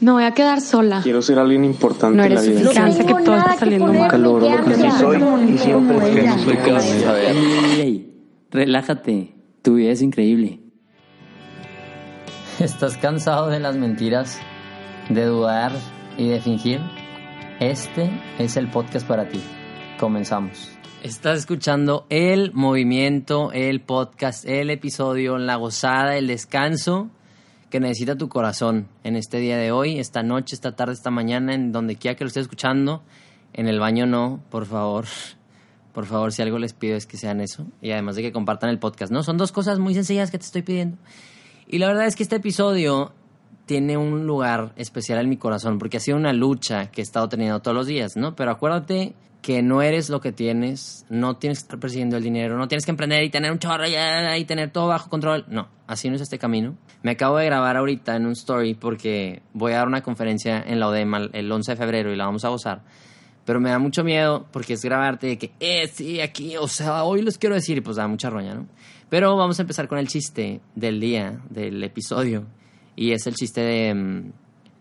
Me voy a quedar sola. Quiero ser alguien importante No en la eres vida. suficiente, que todo está saliendo mal. Calor, lo que sí soy y siempre no soy que vas a ver. Ey, ey, relájate. Tu vida es increíble. ¿Estás cansado de las mentiras, de dudar y de fingir? Este es el podcast para ti. Comenzamos. Estás escuchando el movimiento, el podcast, el episodio, la gozada, el descanso que necesita tu corazón en este día de hoy, esta noche, esta tarde, esta mañana, en donde quiera que lo estés escuchando. En el baño no, por favor. Por favor, si algo les pido es que sean eso. Y además de que compartan el podcast, ¿no? Son dos cosas muy sencillas que te estoy pidiendo. Y la verdad es que este episodio tiene un lugar especial en mi corazón porque ha sido una lucha que he estado teniendo todos los días, ¿no? Pero acuérdate que no eres lo que tienes, no tienes que estar persiguiendo el dinero, no tienes que emprender y tener un chorro y tener todo bajo control. No, así no es este camino. Me acabo de grabar ahorita en un story porque voy a dar una conferencia en la ODEMA el 11 de febrero y la vamos a gozar. Pero me da mucho miedo porque es grabarte de que, eh, sí, aquí, o sea, hoy los quiero decir y pues da mucha roña, ¿no? Pero vamos a empezar con el chiste del día, del episodio. Y es el chiste de mm,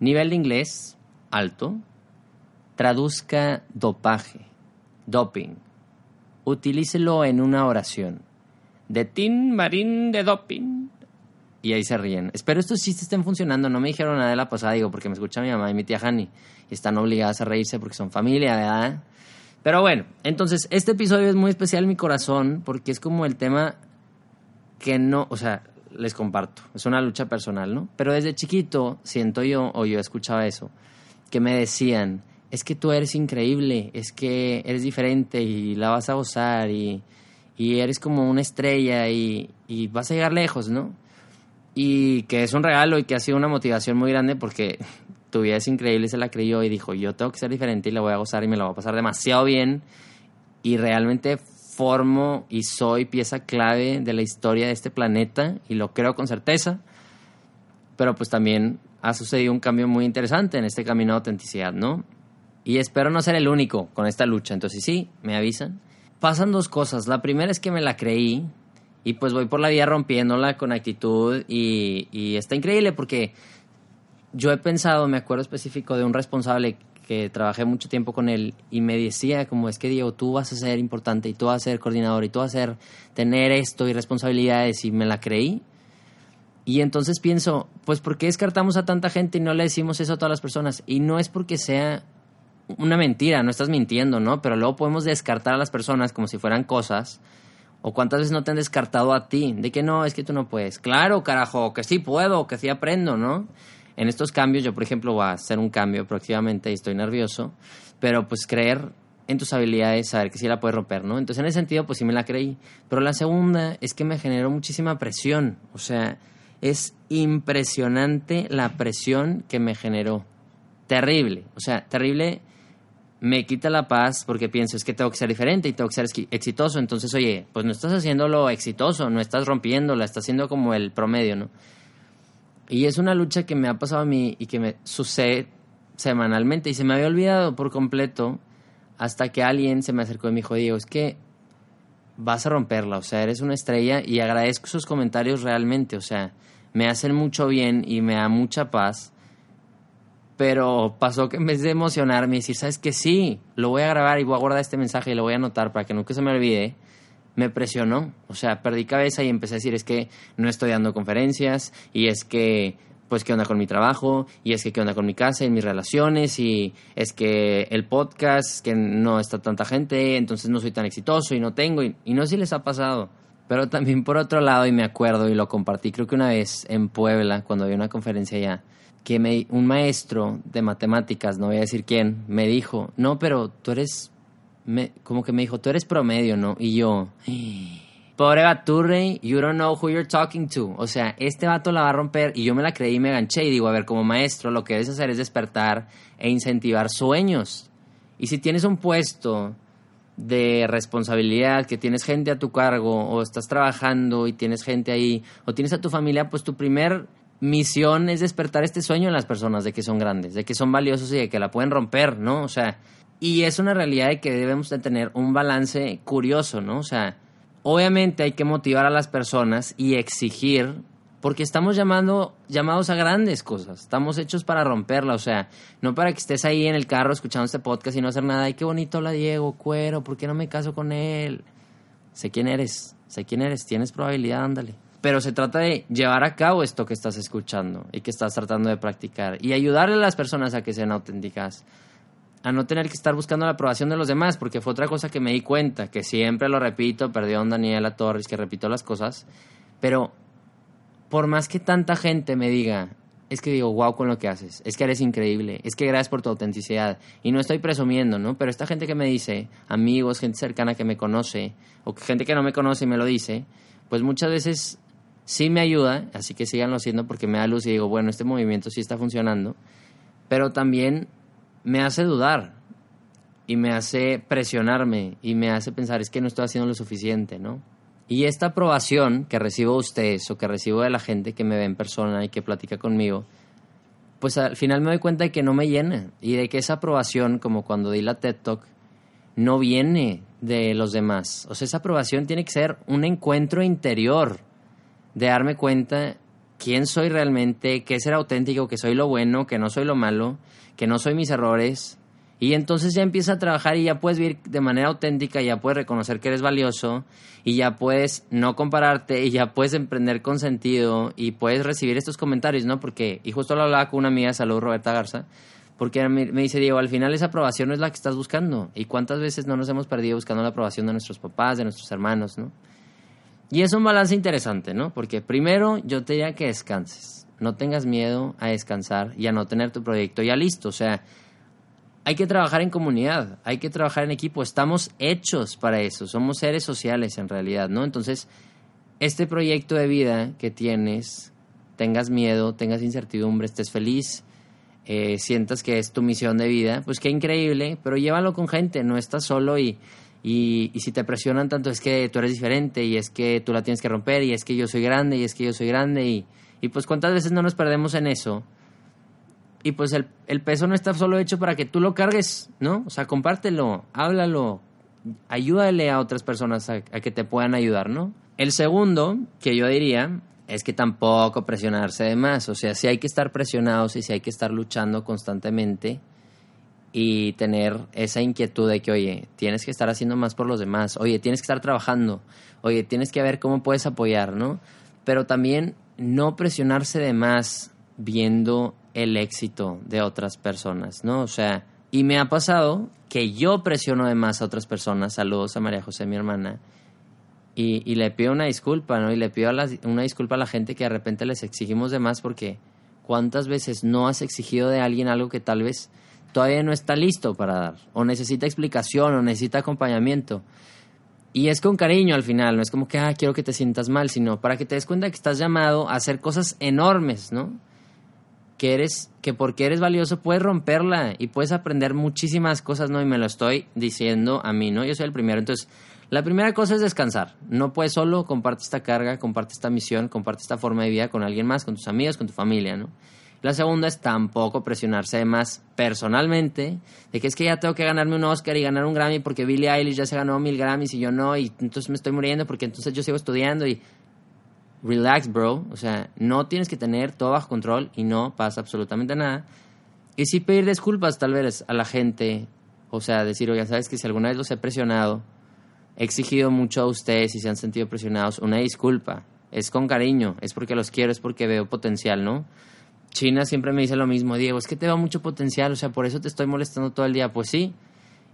nivel de inglés alto, traduzca dopaje, doping. Utilícelo en una oración. De tin marín de doping. Y ahí se ríen. Espero estos chistes estén funcionando. No me dijeron nada de la pasada, digo, porque me escucha mi mamá y mi tía Hani. Y están obligadas a reírse porque son familia, ¿verdad? Pero bueno, entonces este episodio es muy especial en mi corazón porque es como el tema que no, o sea, les comparto. Es una lucha personal, ¿no? Pero desde chiquito siento yo, o yo escuchaba eso, que me decían, es que tú eres increíble, es que eres diferente y la vas a gozar y, y eres como una estrella y, y vas a llegar lejos, ¿no? Y que es un regalo y que ha sido una motivación muy grande porque tu vida es increíble, se la creyó y dijo, yo tengo que ser diferente y la voy a gozar y me la voy a pasar demasiado bien y realmente formo y soy pieza clave de la historia de este planeta y lo creo con certeza, pero pues también ha sucedido un cambio muy interesante en este camino de autenticidad, ¿no? Y espero no ser el único con esta lucha, entonces sí, me avisan. Pasan dos cosas, la primera es que me la creí y pues voy por la vida rompiéndola con actitud y, y está increíble porque yo he pensado, me acuerdo específico de un responsable que trabajé mucho tiempo con él y me decía como es que Diego, tú vas a ser importante y tú vas a ser coordinador y tú vas a ser, tener esto y responsabilidades y me la creí. Y entonces pienso, pues ¿por qué descartamos a tanta gente y no le decimos eso a todas las personas? Y no es porque sea una mentira, no estás mintiendo, ¿no? Pero luego podemos descartar a las personas como si fueran cosas. O cuántas veces no te han descartado a ti, de que no, es que tú no puedes. Claro, carajo, que sí puedo, que sí aprendo, ¿no? en estos cambios, yo por ejemplo voy a hacer un cambio próximamente y estoy nervioso, pero pues creer en tus habilidades, saber que sí la puedes romper, ¿no? Entonces en ese sentido pues sí me la creí. Pero la segunda es que me generó muchísima presión, o sea, es impresionante la presión que me generó. Terrible, o sea, terrible me quita la paz porque pienso es que tengo que ser diferente y tengo que ser exitoso. Entonces, oye, pues no estás haciéndolo exitoso, no estás rompiéndola, estás haciendo como el promedio, ¿no? Y es una lucha que me ha pasado a mí y que me sucede semanalmente y se me había olvidado por completo hasta que alguien se me acercó y me dijo, Diego, es que vas a romperla, o sea, eres una estrella y agradezco esos comentarios realmente, o sea, me hacen mucho bien y me da mucha paz, pero pasó que en vez de emocionarme y decir, sabes que sí, lo voy a grabar y voy a guardar este mensaje y lo voy a anotar para que nunca se me olvide, me presionó. O sea, perdí cabeza y empecé a decir, es que no estoy dando conferencias y es que, pues, ¿qué onda con mi trabajo? Y es que, ¿qué onda con mi casa y mis relaciones? Y es que el podcast, que no está tanta gente, entonces no soy tan exitoso y no tengo. Y, y no sé si les ha pasado. Pero también por otro lado, y me acuerdo y lo compartí creo que una vez en Puebla, cuando había una conferencia allá, que me, un maestro de matemáticas, no voy a decir quién, me dijo, no, pero tú eres me, como que me dijo, tú eres promedio, ¿no? Y yo, Pobre Baturre, you don't know who you're talking to. O sea, este vato la va a romper y yo me la creí y me ganché y digo, a ver, como maestro, lo que debes hacer es despertar e incentivar sueños. Y si tienes un puesto de responsabilidad, que tienes gente a tu cargo o estás trabajando y tienes gente ahí o tienes a tu familia, pues tu primer misión es despertar este sueño en las personas de que son grandes, de que son valiosos y de que la pueden romper, ¿no? O sea, y es una realidad de que debemos de tener un balance curioso, ¿no? O sea, obviamente hay que motivar a las personas y exigir porque estamos llamando, llamados a grandes cosas, estamos hechos para romperla, o sea, no para que estés ahí en el carro escuchando este podcast y no hacer nada, ay, qué bonito habla Diego, cuero, ¿por qué no me caso con él? Sé quién eres, sé quién eres, tienes probabilidad, ándale. Pero se trata de llevar a cabo esto que estás escuchando y que estás tratando de practicar y ayudarle a las personas a que sean auténticas, a no tener que estar buscando la aprobación de los demás, porque fue otra cosa que me di cuenta, que siempre lo repito, perdió Daniela Torres, que repito las cosas, pero por más que tanta gente me diga, es que digo, wow con lo que haces, es que eres increíble, es que gracias por tu autenticidad. Y no estoy presumiendo, ¿no? Pero esta gente que me dice, amigos, gente cercana que me conoce, o gente que no me conoce y me lo dice, pues muchas veces sí me ayuda, así que síganlo haciendo porque me da luz y digo, bueno, este movimiento sí está funcionando, pero también me hace dudar y me hace presionarme y me hace pensar, es que no estoy haciendo lo suficiente, ¿no? Y esta aprobación que recibo de ustedes o que recibo de la gente que me ve en persona y que platica conmigo, pues al final me doy cuenta de que no me llena y de que esa aprobación, como cuando di la TED Talk, no viene de los demás. O sea, esa aprobación tiene que ser un encuentro interior de darme cuenta quién soy realmente, qué ser auténtico, que soy lo bueno, que no soy lo malo, que no soy mis errores, y entonces ya empieza a trabajar y ya puedes vivir de manera auténtica, ya puedes reconocer que eres valioso y ya puedes no compararte y ya puedes emprender con sentido y puedes recibir estos comentarios, ¿no? Porque, y justo lo hablaba con una amiga de salud, Roberta Garza, porque me, dice, Diego, al final esa aprobación no es la que estás buscando. ¿Y cuántas veces no nos hemos perdido buscando la aprobación de nuestros papás, de nuestros hermanos, ¿no? Y es un balance interesante, ¿no? Porque primero yo te diría que descanses. No tengas miedo a descansar y a no tener tu proyecto ya listo. O sea, hay que trabajar en comunidad, hay que trabajar en equipo, estamos hechos para eso, somos seres sociales en realidad, ¿no? Entonces, este proyecto de vida que tienes, tengas miedo, tengas incertidumbre, estés feliz, eh, sientas que es tu misión de vida, pues qué increíble, pero llévalo con gente, no estás solo y, y, si te presionan tanto es que tú eres diferente y es que tú la tienes que romper y es que yo soy grande y es que yo soy grande y, y pues cuántas veces no nos perdemos en eso y pues el, peso no está solo hecho para que tú lo cargues, ¿no? O sea, compártelo, háblalo, ayúdale a otras personas a, que te puedan ayudar, ¿no? El segundo, que yo diría, es que tampoco presionarse de más. O sea, si hay que estar presionados y si hay que estar luchando constantemente y tener esa inquietud de que, oye, tienes que estar haciendo más por los demás, oye, tienes que estar trabajando, oye, tienes que ver cómo puedes apoyar, ¿no? Pero también no presionarse de más viendo el éxito de otras personas, ¿no? O sea, y me ha pasado que yo presiono de más a otras personas, saludos a María José, mi hermana, y, le pido una disculpa, ¿no? Y le pido una disculpa a la gente que de repente les exigimos de más porque cuántas veces no has exigido de alguien algo que tal vez todavía no está listo para dar, o necesita explicación, o necesita acompañamiento. Y es con cariño al final, no es como que, ah, quiero que te sientas mal, sino para que te des cuenta que estás llamado a hacer cosas enormes, ¿no? que eres, que porque eres valioso puedes romperla y puedes aprender muchísimas cosas, ¿no? Y me lo estoy diciendo a mí, ¿no? Yo soy el primero. Entonces, la primera cosa es descansar. No puedes solo, comparte esta carga, comparte esta misión, comparte esta forma de vida con alguien más, con tus amigos, con tu familia, ¿no? La segunda es tampoco presionarse más personalmente, de que es que ya tengo que ganarme un Oscar y ganar un Grammy porque Billie Eilish ya se ganó mil Grammys y yo no, y entonces me estoy muriendo porque entonces yo sigo estudiando y relax, bro. O sea, no tienes que tener todo bajo control y no pasa absolutamente nada. Y sí pedir disculpas tal vez a la gente. O sea, decir, oye, sabes que si alguna vez los he presionado, he exigido mucho a ustedes y se han sentido presionados, una disculpa. Es con cariño, es porque los quiero, es porque veo potencial, ¿no? China siempre me dice lo mismo, Diego, es que te veo mucho potencial, o sea, por eso te estoy molestando todo el día. Pues sí,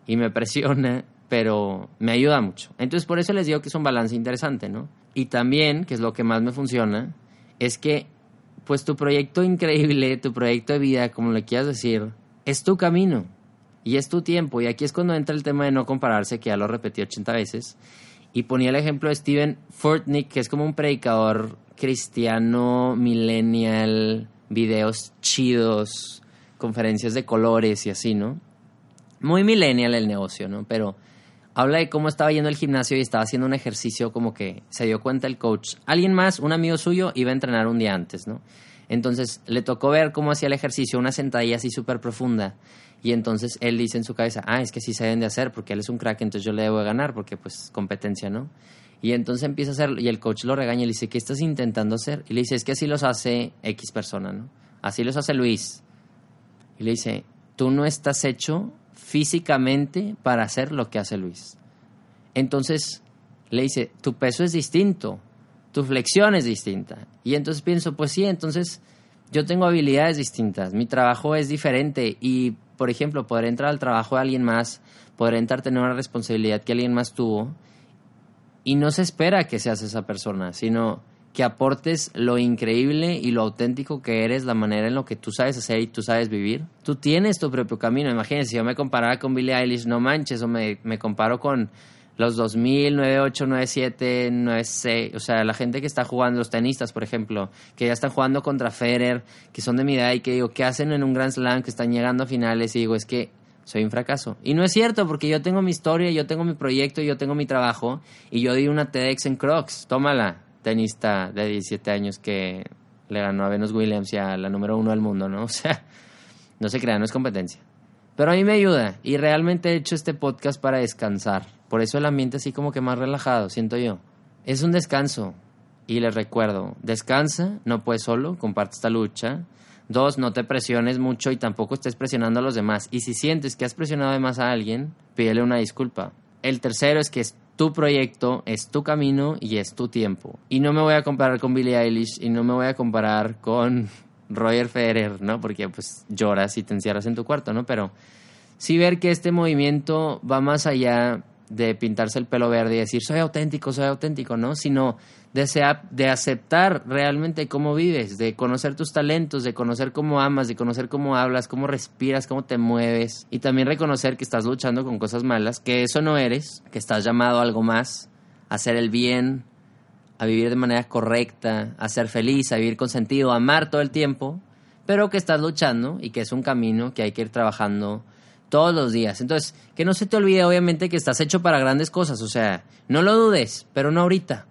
y me presiona, pero me ayuda mucho. Entonces, por eso les digo que es un balance interesante, ¿no? Y también, que es lo que más me funciona, es que pues tu proyecto increíble, tu proyecto de vida, como le quieras decir, es tu camino y es tu tiempo. Y aquí es cuando entra el tema de no compararse, que ya lo repetí 80 veces. Y ponía el ejemplo de Steven Furtnick, que es como un predicador cristiano, millennial, videos chidos, conferencias de colores y así, ¿no? Muy millennial el negocio, ¿no? Pero habla de cómo estaba yendo al gimnasio y estaba haciendo un ejercicio como que se dio cuenta el coach. Alguien más, un amigo suyo, iba a entrenar un día antes, ¿no? Entonces le tocó ver cómo hacía el ejercicio, una sentadilla así súper profunda. Y entonces él dice en su cabeza, ah, es que sí se deben de hacer porque él es un crack, entonces yo le debo de ganar porque pues competencia, ¿no? Y entonces empieza a hacer, y el coach lo regaña y le dice, ¿qué estás intentando hacer? Y le dice, es que así los hace X persona, ¿no? Así los hace Luis. Y le dice, tú no estás hecho físicamente para hacer lo que hace Luis. Entonces le dice, tu peso es distinto, tu flexión es distinta. Y entonces pienso, pues sí, entonces yo tengo habilidades distintas, mi trabajo es diferente y, por ejemplo, poder entrar al trabajo de alguien más, poder entrar a tener una responsabilidad que alguien más tuvo, y no se espera que seas esa persona, sino que aportes lo increíble y lo auténtico que eres, la manera en lo que tú sabes hacer y tú sabes vivir. Tú tienes tu propio camino. Imagínense, si yo me comparara con Billie Eilish, no manches, o me, me comparo con los 2000, 98, 97, 96, o sea, la gente que está jugando, los tenistas, por ejemplo, que ya están jugando contra Federer, que son de mi edad y que digo, ¿qué hacen en un Grand Slam? Que están llegando a finales y digo, es que soy un fracaso. Y no es cierto, porque yo tengo mi historia, yo tengo mi proyecto, yo tengo mi trabajo y yo di una TEDx en Crocs. Tómala, tenista de 17 años que le ganó a Venus Williams y a la número uno del mundo, ¿no? O sea, no se crea, no es competencia. Pero a mí me ayuda y realmente he hecho este podcast para descansar. Por eso el ambiente así como que más relajado, siento yo. Es un descanso. Y les recuerdo, descansa, no puedes solo, comparte esta lucha. Dos, no te presiones mucho y tampoco estés presionando a los demás. Y si sientes que has presionado de más a alguien, pídele una disculpa. El tercero es que es tu proyecto, es tu camino y es tu tiempo. Y no me voy a comparar con Billie Eilish y no me voy a comparar con Roger Federer, ¿no? Porque pues lloras y te encierras en tu cuarto, ¿no? Pero sí ver que este movimiento va más allá de pintarse el pelo verde y decir soy auténtico, soy auténtico, ¿no? Sino de, de aceptar realmente cómo vives, de conocer tus talentos, de conocer cómo amas, de conocer cómo hablas, cómo respiras, cómo te mueves y también reconocer que estás luchando con cosas malas, que eso no eres, que estás llamado a algo más, a hacer el bien, a vivir de manera correcta, a ser feliz, a vivir con sentido, a amar todo el tiempo, pero que estás luchando y que es un camino que hay que ir trabajando todos los días. Entonces, que no se te olvide obviamente que estás hecho para grandes cosas, o sea, no lo dudes, pero no ahorita.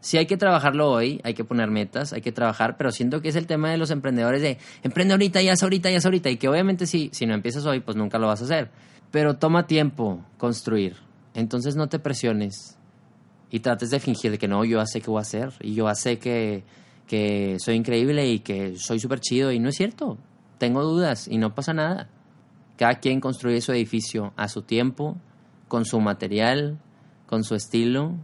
Si hay que trabajarlo hoy, hay que poner metas, hay que trabajar, pero siento que es el tema de los emprendedores de emprende ahorita, ya es ahorita, ya es ahorita, y que obviamente sí, si no empiezas hoy, pues nunca lo vas a hacer. Pero toma tiempo construir. Entonces no te presiones y trates de fingir de que no, yo sé qué voy a hacer y yo sé que, que soy increíble y que soy súper chido y no es cierto. Tengo dudas y no pasa nada. Cada quien construye su edificio a su tiempo, con su material, con su estilo.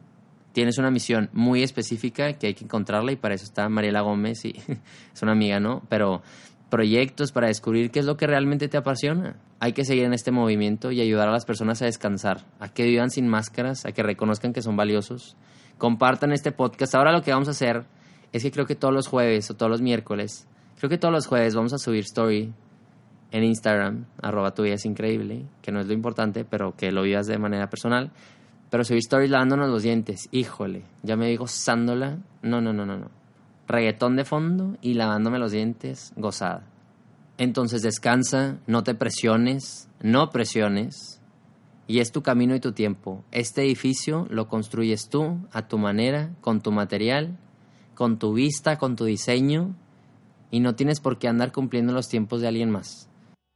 Tienes una misión muy específica que hay que encontrarla y para eso está Mariela Gómez y es una amiga, ¿no? Pero proyectos para descubrir qué es lo que realmente te apasiona. Hay que seguir en este movimiento y ayudar a las personas a descansar, a que vivan sin máscaras, a que reconozcan que son valiosos. Compartan este podcast. Ahora lo que vamos a hacer es que creo que todos los jueves o todos los miércoles, creo que todos los jueves vamos a subir story en Instagram, arroba tu vida es increíble, que no es lo importante, pero que lo vivas de manera personal. Pero subir stories lavándonos los dientes, híjole, ya me digo gozándola. No, no, no, no, no. Reggaetón de fondo y lavándome los dientes, gozada. Entonces descansa, no te presiones, no presiones. Y es tu camino y tu tiempo. Este edificio lo construyes tú, a tu manera, con tu material, con tu vista, con tu diseño. Y no tienes por qué andar cumpliendo los tiempos de alguien más.